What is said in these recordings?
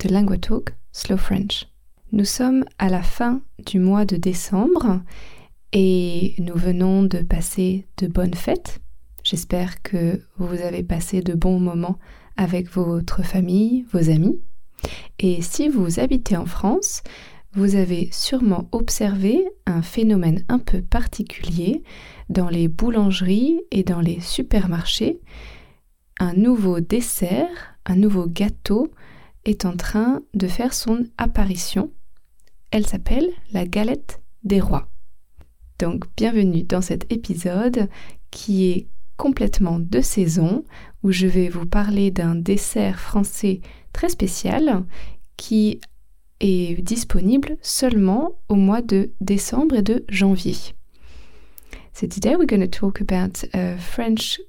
de Lingua Talk Slow French. Nous sommes à la fin du mois de décembre et nous venons de passer de bonnes fêtes. J'espère que vous avez passé de bons moments avec votre famille, vos amis. Et si vous habitez en France, vous avez sûrement observé un phénomène un peu particulier dans les boulangeries et dans les supermarchés. Un nouveau dessert, un nouveau gâteau en train de faire son apparition. Elle s'appelle la galette des rois. Donc bienvenue dans cet épisode qui est complètement de saison où je vais vous parler d'un dessert français très spécial qui est disponible seulement au mois de décembre et de janvier. So today we're going to talk about a French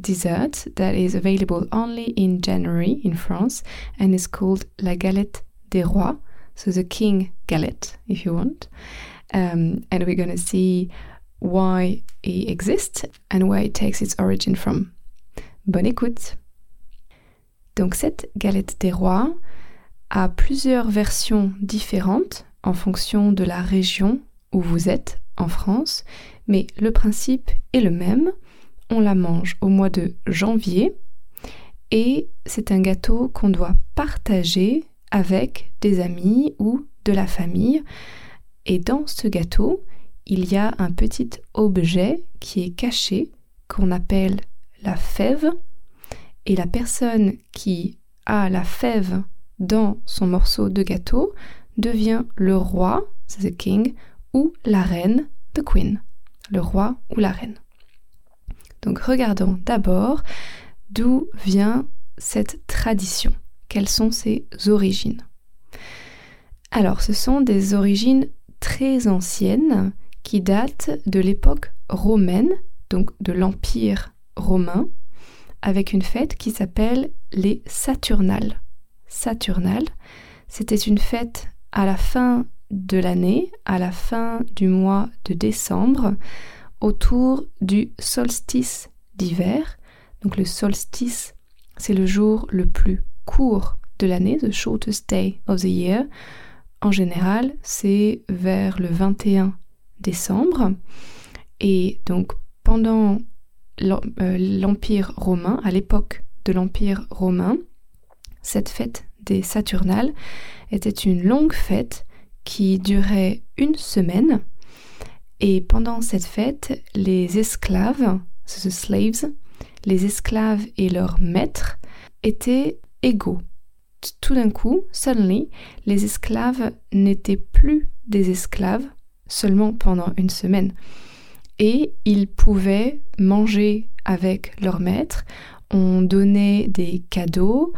dessert that is available only in January in France and is called la galette des rois, so the king galette, if you want. Um, and we're going to see why it exists and where it takes its origin from. Bonne écoute! Donc cette galette des rois a plusieurs versions différentes en fonction de la région où vous êtes en France, mais le principe est le même on la mange au mois de janvier et c'est un gâteau qu'on doit partager avec des amis ou de la famille. Et dans ce gâteau, il y a un petit objet qui est caché qu'on appelle la fève. Et la personne qui a la fève dans son morceau de gâteau devient le roi, the king, ou la reine, the queen, le roi ou la reine. Donc regardons d'abord d'où vient cette tradition, quelles sont ses origines? Alors ce sont des origines très anciennes qui datent de l'époque romaine, donc de l'Empire romain, avec une fête qui s'appelle les Saturnales. Saturnales, c'était une fête à la fin de l'année, à la fin du mois de décembre, autour du solstice d'hiver. Donc le solstice, c'est le jour le plus court de l'année, the shortest day of the year. En général, c'est vers le 21 décembre. Et donc pendant euh, l'Empire romain, à l'époque de l'Empire romain, cette fête des Saturnales était une longue fête qui durait une semaine et pendant cette fête, les esclaves, the slaves, les esclaves et leurs maîtres étaient égaux. Tout d'un coup, suddenly, les esclaves n'étaient plus des esclaves seulement pendant une semaine. Et ils pouvaient manger avec leurs maîtres, on donnait des cadeaux,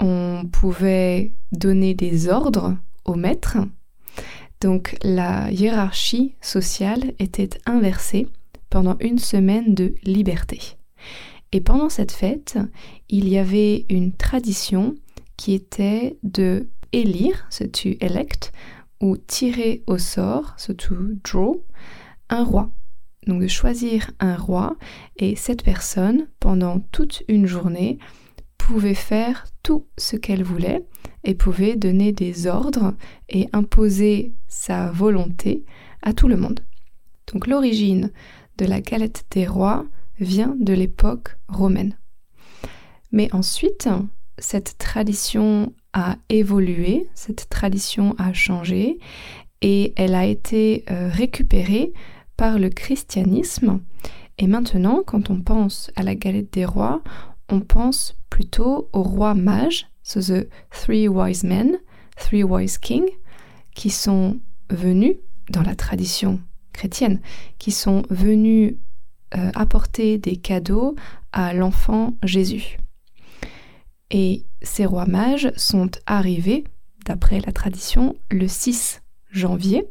on pouvait donner des ordres aux maîtres, donc la hiérarchie sociale était inversée pendant une semaine de liberté. Et pendant cette fête, il y avait une tradition qui était de élire, ce to elect, ou tirer au sort, ce to draw, un roi. Donc de choisir un roi, et cette personne, pendant toute une journée, pouvait faire tout ce qu'elle voulait et pouvait donner des ordres et imposer sa volonté à tout le monde. Donc l'origine de la galette des rois vient de l'époque romaine. Mais ensuite, cette tradition a évolué, cette tradition a changé et elle a été euh, récupérée par le christianisme. Et maintenant, quand on pense à la galette des rois, on pense plutôt aux rois mages, so the three wise men, three wise kings, qui sont venus dans la tradition chrétienne, qui sont venus euh, apporter des cadeaux à l'enfant Jésus. Et ces rois mages sont arrivés d'après la tradition, le 6 janvier.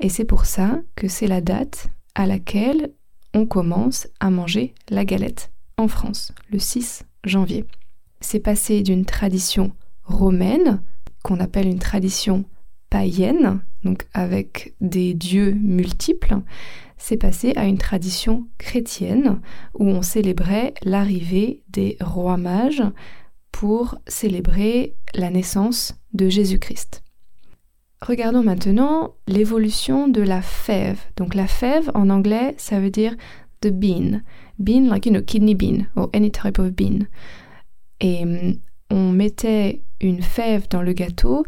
Et c'est pour ça que c'est la date à laquelle on commence à manger la galette France, le 6 janvier. C'est passé d'une tradition romaine, qu'on appelle une tradition païenne, donc avec des dieux multiples, c'est passé à une tradition chrétienne où on célébrait l'arrivée des rois mages pour célébrer la naissance de Jésus-Christ. Regardons maintenant l'évolution de la fève. Donc la fève en anglais, ça veut dire the bean. Bean like you know kidney bean or any type of bean. Et hum, on mettait une fève dans le gâteau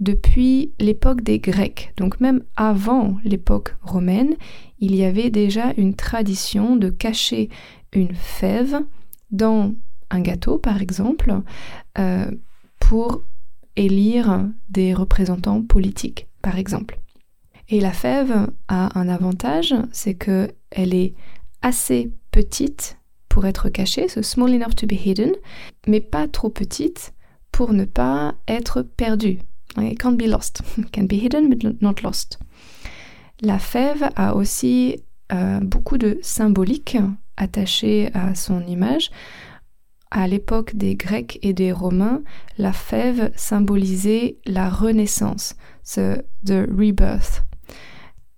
depuis l'époque des Grecs. Donc même avant l'époque romaine, il y avait déjà une tradition de cacher une fève dans un gâteau, par exemple, euh, pour élire des représentants politiques, par exemple. Et la fève a un avantage, c'est que elle est assez petite pour être cachée, so small enough to be hidden, mais pas trop petite pour ne pas être perdue. It can't be lost. It can be hidden but not lost. La fève a aussi euh, beaucoup de symbolique attachée à son image. À l'époque des Grecs et des Romains, la fève symbolisait la renaissance, the, the rebirth,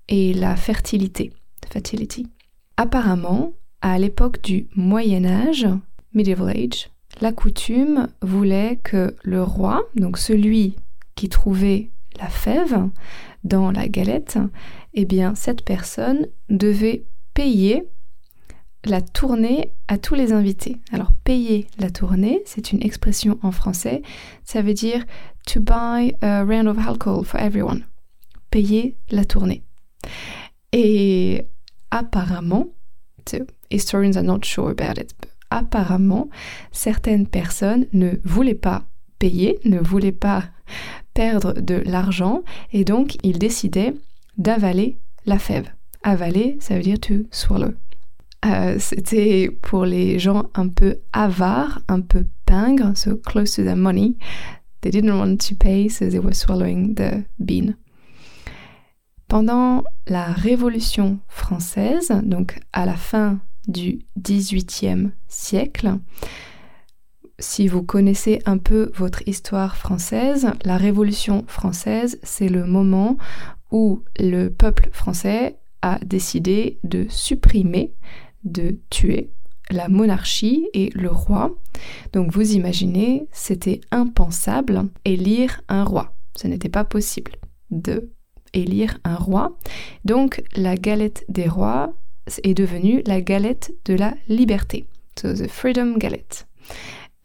et la fertilité, fertility. Apparemment, à l'époque du Moyen Âge, Medieval Age, la coutume voulait que le roi, donc celui qui trouvait la fève dans la galette, eh bien cette personne devait payer la tournée à tous les invités. Alors payer la tournée, c'est une expression en français, ça veut dire to buy a round of alcohol for everyone. Payer la tournée. Et apparemment, historians are not sure about it, apparemment, certaines personnes ne voulaient pas payer, ne voulaient pas perdre de l'argent et donc ils décidaient d'avaler la fève. Avaler, ça veut dire to swallow. Euh, c'était pour les gens un peu avares, un peu pingres, so close to their money. They didn't want to pay, so they were swallowing the bean. Pendant la Révolution française, donc à la fin du XVIIIe siècle, si vous connaissez un peu votre histoire française, la Révolution française, c'est le moment où le peuple français a décidé de supprimer, de tuer la monarchie et le roi. Donc vous imaginez, c'était impensable élire un roi. Ce n'était pas possible de élire un roi. Donc la galette des rois est devenue la galette de la liberté. So the freedom galette.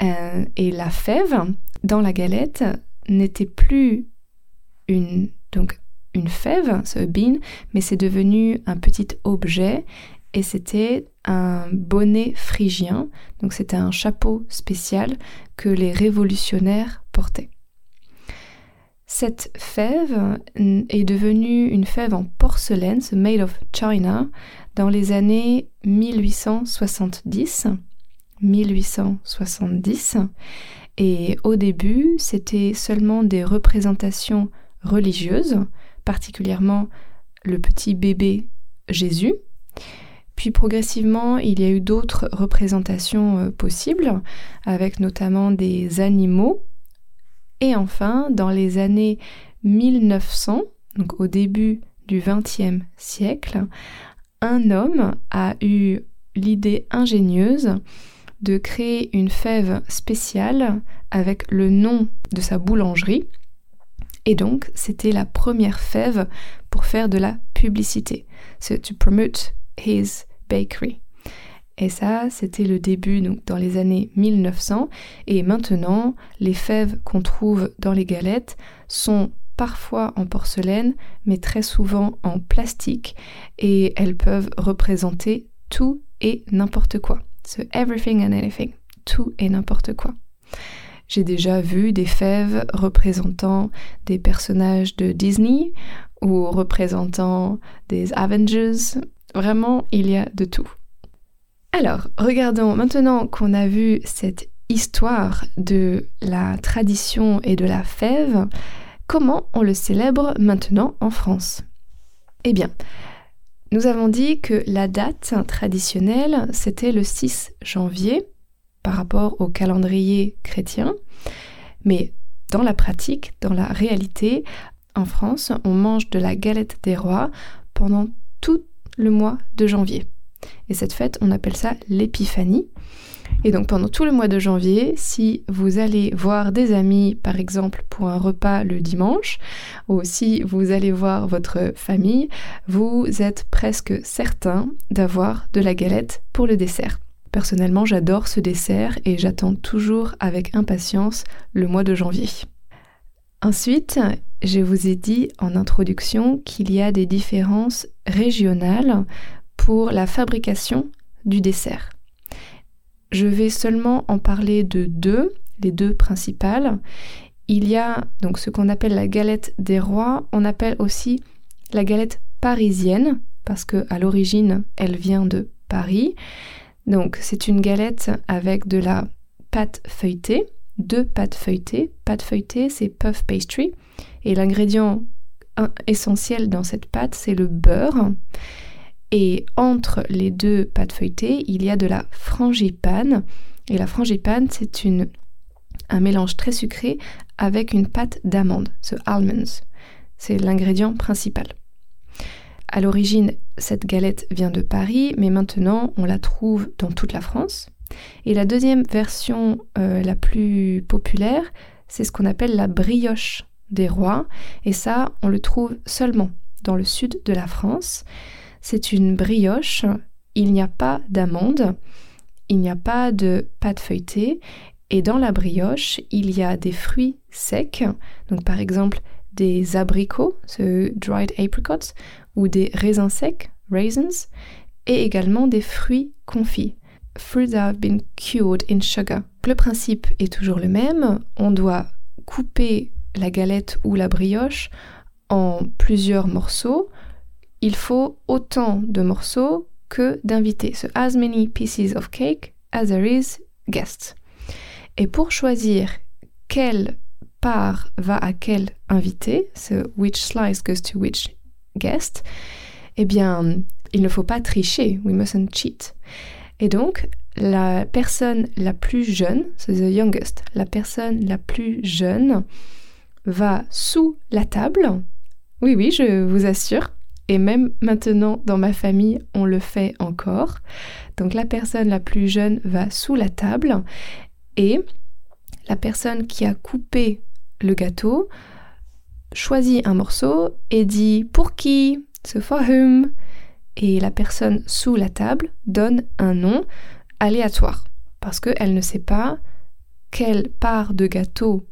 Euh, et la fève dans la galette n'était plus une, donc une fève, ce bean, mais c'est devenu un petit objet et c'était un bonnet phrygien, donc c'était un chapeau spécial que les révolutionnaires portaient. Cette fève est devenue une fève en porcelaine, ce made of china, dans les années 1870. 1870. Et au début, c'était seulement des représentations religieuses, particulièrement le petit bébé Jésus. Puis progressivement, il y a eu d'autres représentations euh, possibles, avec notamment des animaux. Et enfin, dans les années 1900, donc au début du XXe siècle, un homme a eu l'idée ingénieuse de créer une fève spéciale avec le nom de sa boulangerie. Et donc, c'était la première fève pour faire de la publicité. C'est to promote his bakery. Et ça, c'était le début, donc dans les années 1900. Et maintenant, les fèves qu'on trouve dans les galettes sont parfois en porcelaine, mais très souvent en plastique. Et elles peuvent représenter tout et n'importe quoi. So everything and anything. Tout et n'importe quoi. J'ai déjà vu des fèves représentant des personnages de Disney ou représentant des Avengers. Vraiment, il y a de tout. Alors, regardons maintenant qu'on a vu cette histoire de la tradition et de la fève, comment on le célèbre maintenant en France? Eh bien, nous avons dit que la date traditionnelle, c'était le 6 janvier par rapport au calendrier chrétien. Mais dans la pratique, dans la réalité, en France, on mange de la galette des rois pendant tout le mois de janvier. Et cette fête, on appelle ça l'épiphanie. Et donc pendant tout le mois de janvier, si vous allez voir des amis, par exemple, pour un repas le dimanche, ou si vous allez voir votre famille, vous êtes presque certain d'avoir de la galette pour le dessert. Personnellement, j'adore ce dessert et j'attends toujours avec impatience le mois de janvier. Ensuite, je vous ai dit en introduction qu'il y a des différences régionales pour la fabrication du dessert. Je vais seulement en parler de deux, les deux principales. Il y a donc ce qu'on appelle la galette des rois, on appelle aussi la galette parisienne parce que à l'origine, elle vient de Paris. Donc c'est une galette avec de la pâte feuilletée, deux pâtes feuilletées. Pâte feuilletée, c'est puff pastry et l'ingrédient essentiel dans cette pâte, c'est le beurre. Et entre les deux pâtes feuilletées, il y a de la frangipane. Et la frangipane, c'est un mélange très sucré avec une pâte d'amande, ce almonds. C'est l'ingrédient principal. À l'origine, cette galette vient de Paris, mais maintenant on la trouve dans toute la France. Et la deuxième version euh, la plus populaire, c'est ce qu'on appelle la brioche des rois. Et ça, on le trouve seulement dans le sud de la France. C'est une brioche, il n'y a pas d'amande, il n'y a pas de pâte feuilletée, et dans la brioche, il y a des fruits secs, donc par exemple des abricots, ce dried apricots, ou des raisins secs, raisins, et également des fruits confits, fruits have been cured in sugar. Le principe est toujours le même, on doit couper la galette ou la brioche en plusieurs morceaux, il faut autant de morceaux que d'invités. So as many pieces of cake as there is guests. Et pour choisir quelle part va à quel invité, so which slice goes to which guest, eh bien, il ne faut pas tricher. We mustn't cheat. Et donc, la personne la plus jeune, c'est the youngest, la personne la plus jeune va sous la table. Oui, oui, je vous assure, et même maintenant, dans ma famille, on le fait encore. Donc la personne la plus jeune va sous la table et la personne qui a coupé le gâteau choisit un morceau et dit pour qui, ce for et la personne sous la table donne un nom aléatoire parce qu'elle ne sait pas quelle part de gâteau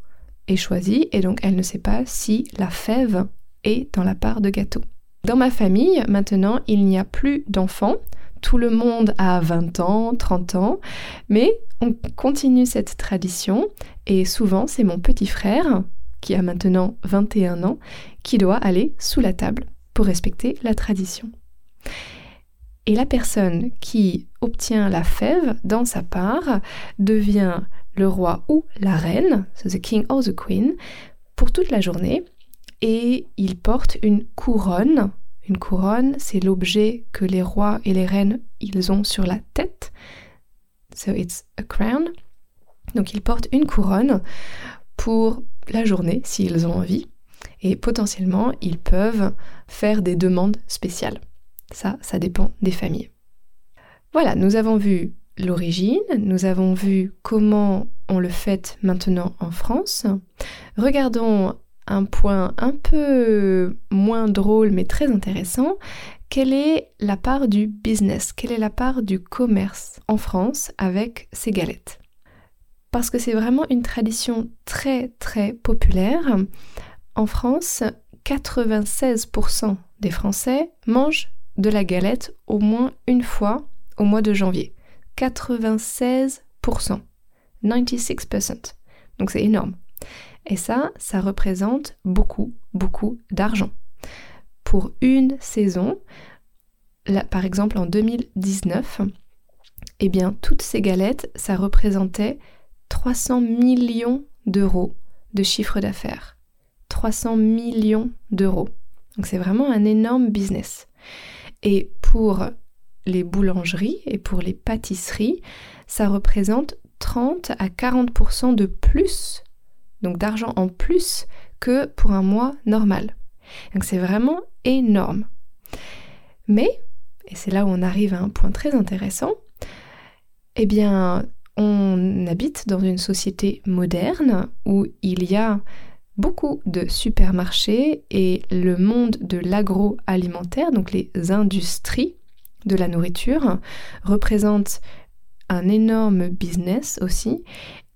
est choisie et donc elle ne sait pas si la fève est dans la part de gâteau. Dans ma famille, maintenant, il n'y a plus d'enfants. Tout le monde a 20 ans, 30 ans, mais on continue cette tradition et souvent c'est mon petit frère, qui a maintenant 21 ans, qui doit aller sous la table pour respecter la tradition. Et la personne qui obtient la fève dans sa part devient le roi ou la reine, the king or the queen, pour toute la journée et il porte une couronne. Une couronne, c'est l'objet que les rois et les reines ils ont sur la tête. So it's a crown. Donc ils portent une couronne pour la journée s'ils ont envie et potentiellement ils peuvent faire des demandes spéciales. Ça, ça dépend des familles. Voilà, nous avons vu l'origine, nous avons vu comment on le fait maintenant en France. Regardons un point un peu moins drôle mais très intéressant, quelle est la part du business, quelle est la part du commerce en France avec ces galettes? Parce que c'est vraiment une tradition très très populaire. En France, 96% des Français mangent de la galette au moins une fois au mois de janvier. 96%. 96%. Donc c'est énorme. Et ça, ça représente beaucoup, beaucoup d'argent. Pour une saison, par exemple en 2019, eh bien, toutes ces galettes, ça représentait 300 millions d'euros de chiffre d'affaires. 300 millions d'euros. Donc c'est vraiment un énorme business. Et pour les boulangeries et pour les pâtisseries, ça représente 30 à 40% de plus, donc d'argent en plus que pour un mois normal. Donc c'est vraiment énorme. Mais, et c'est là où on arrive à un point très intéressant, eh bien, on habite dans une société moderne où il y a beaucoup de supermarchés et le monde de l'agroalimentaire, donc les industries de la nourriture, représente un énorme business aussi.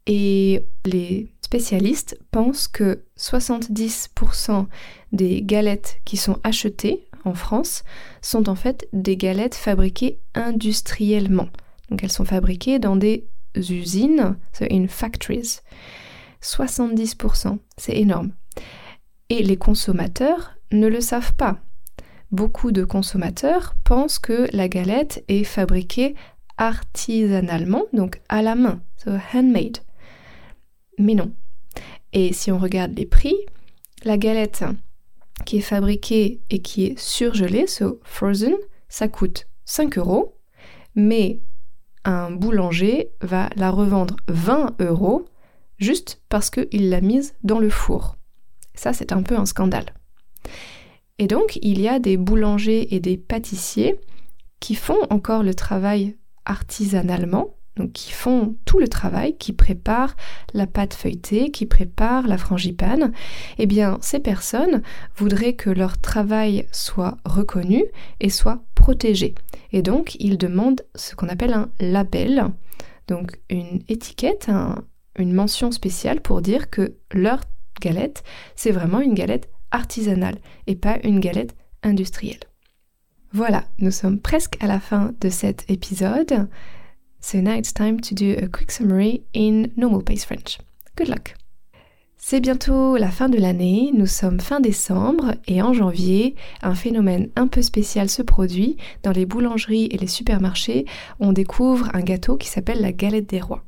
Et les spécialistes pensent que 70% des galettes qui sont achetées en France sont en fait des galettes fabriquées industriellement. Donc elles sont fabriquées dans des usines, in factories. 70%, c'est énorme. Et les consommateurs ne le savent pas. Beaucoup de consommateurs pensent que la galette est fabriquée artisanalement, donc à la main, handmade. Mais non. Et si on regarde les prix, la galette qui est fabriquée et qui est surgelée, so frozen, ça coûte 5 euros, mais un boulanger va la revendre 20 euros juste parce qu'il l'a mise dans le four. Ça, c'est un peu un scandale. Et donc, il y a des boulangers et des pâtissiers qui font encore le travail artisanalement, donc qui font tout le travail, qui préparent la pâte feuilletée, qui préparent la frangipane, eh bien ces personnes voudraient que leur travail soit reconnu et soit protégé. Et donc ils demandent ce qu'on appelle un label, donc une étiquette, une mention spéciale pour dire que leur galette, c'est vraiment une galette artisanale et pas une galette industrielle. Voilà, nous sommes presque à la fin de cet épisode. So now it's time to do a quick summary in normal pace French. Good luck! C'est bientôt la fin de l'année, nous sommes fin décembre et en janvier, un phénomène un peu spécial se produit. Dans les boulangeries et les supermarchés, on découvre un gâteau qui s'appelle la galette des rois.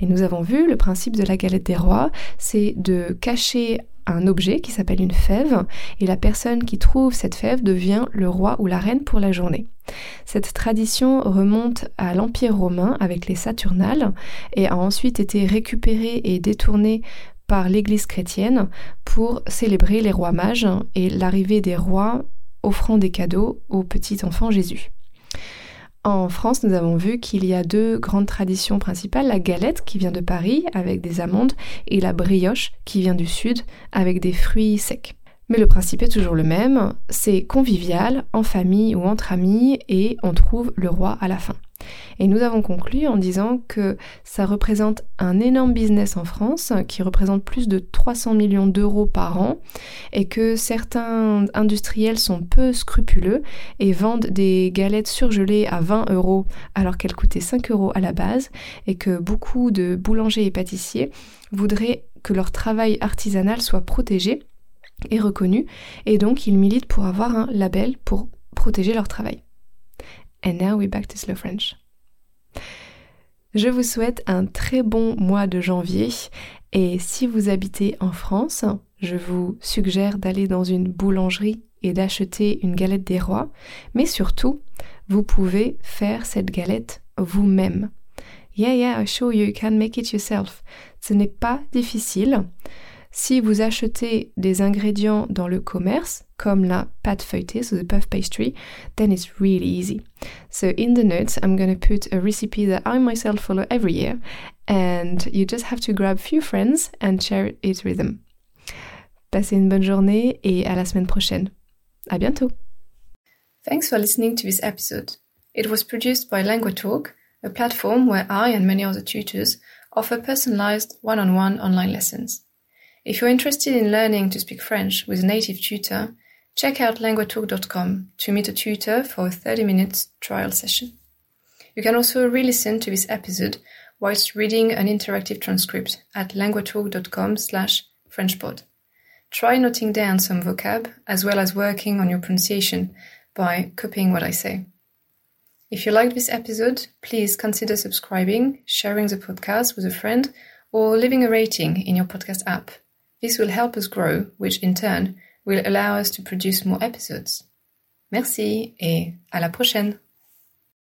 Et nous avons vu le principe de la galette des rois, c'est de cacher un objet qui s'appelle une fève et la personne qui trouve cette fève devient le roi ou la reine pour la journée. Cette tradition remonte à l'Empire romain avec les Saturnales et a ensuite été récupérée et détournée par l'Église chrétienne pour célébrer les rois mages et l'arrivée des rois offrant des cadeaux au petit enfant Jésus. En France, nous avons vu qu'il y a deux grandes traditions principales, la galette qui vient de Paris avec des amandes et la brioche qui vient du sud avec des fruits secs. Mais le principe est toujours le même, c'est convivial, en famille ou entre amis, et on trouve le roi à la fin. Et nous avons conclu en disant que ça représente un énorme business en France qui représente plus de 300 millions d'euros par an et que certains industriels sont peu scrupuleux et vendent des galettes surgelées à 20 euros alors qu'elles coûtaient 5 euros à la base et que beaucoup de boulangers et pâtissiers voudraient que leur travail artisanal soit protégé et reconnu et donc ils militent pour avoir un label pour protéger leur travail. And now we're back to slow French. Je vous souhaite un très bon mois de janvier et si vous habitez en France, je vous suggère d'aller dans une boulangerie et d'acheter une galette des rois, mais surtout, vous pouvez faire cette galette vous-même. Yeah, yeah, I show you, you can make it yourself. Ce n'est pas difficile. Si vous achetez des ingrédients dans le commerce, comme la pâte feuilletée, so the puff pastry, then it's really easy. So in the notes, I'm going to put a recipe that I myself follow every year, and you just have to grab few friends and share it with them. Passez une bonne journée et à la semaine prochaine. À bientôt. Thanks for listening to this episode. It was produced by LanguaTalk, a platform where I and many other tutors offer personalized one-on-one online lessons. If you're interested in learning to speak French with a native tutor, check out languatalk.com to meet a tutor for a 30 minute trial session. You can also re-listen to this episode whilst reading an interactive transcript at languatalk.com slash frenchpod. Try noting down some vocab as well as working on your pronunciation by copying what I say. If you liked this episode, please consider subscribing, sharing the podcast with a friend, or leaving a rating in your podcast app. This will help us grow, which in turn will allow us to produce more episodes. Merci et à la prochaine!